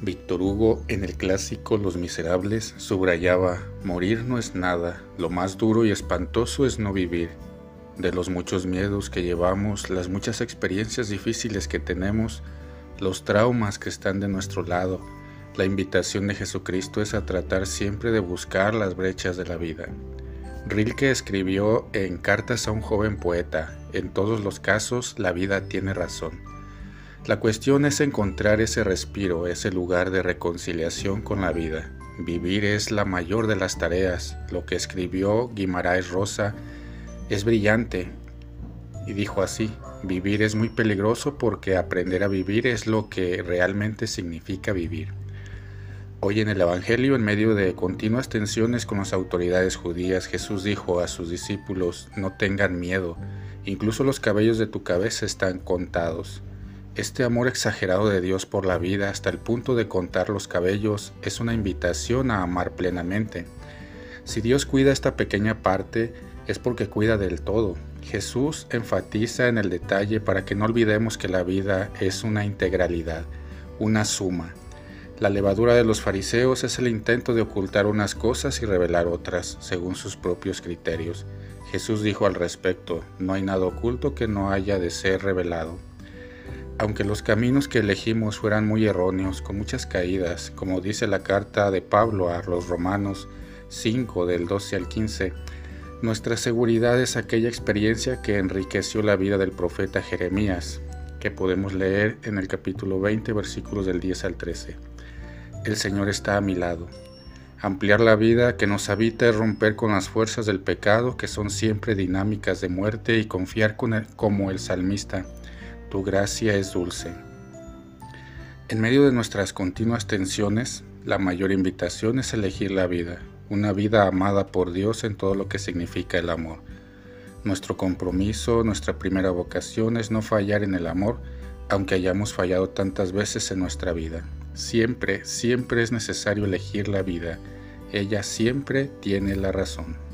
Víctor Hugo en el clásico Los Miserables subrayaba, morir no es nada, lo más duro y espantoso es no vivir. De los muchos miedos que llevamos, las muchas experiencias difíciles que tenemos, los traumas que están de nuestro lado, la invitación de Jesucristo es a tratar siempre de buscar las brechas de la vida. Rilke escribió en Cartas a un joven poeta, en todos los casos la vida tiene razón. La cuestión es encontrar ese respiro, ese lugar de reconciliación con la vida. Vivir es la mayor de las tareas. Lo que escribió Guimaraes Rosa es brillante y dijo así, vivir es muy peligroso porque aprender a vivir es lo que realmente significa vivir. Hoy en el Evangelio, en medio de continuas tensiones con las autoridades judías, Jesús dijo a sus discípulos, no tengan miedo, incluso los cabellos de tu cabeza están contados. Este amor exagerado de Dios por la vida hasta el punto de contar los cabellos es una invitación a amar plenamente. Si Dios cuida esta pequeña parte, es porque cuida del todo. Jesús enfatiza en el detalle para que no olvidemos que la vida es una integralidad, una suma. La levadura de los fariseos es el intento de ocultar unas cosas y revelar otras, según sus propios criterios. Jesús dijo al respecto, no hay nada oculto que no haya de ser revelado. Aunque los caminos que elegimos fueran muy erróneos, con muchas caídas, como dice la carta de Pablo a los Romanos 5 del 12 al 15, nuestra seguridad es aquella experiencia que enriqueció la vida del profeta Jeremías, que podemos leer en el capítulo 20 versículos del 10 al 13. El Señor está a mi lado. Ampliar la vida que nos habita es romper con las fuerzas del pecado que son siempre dinámicas de muerte y confiar con como el salmista tu gracia es dulce. En medio de nuestras continuas tensiones, la mayor invitación es elegir la vida, una vida amada por Dios en todo lo que significa el amor. Nuestro compromiso, nuestra primera vocación es no fallar en el amor, aunque hayamos fallado tantas veces en nuestra vida. Siempre, siempre es necesario elegir la vida. Ella siempre tiene la razón.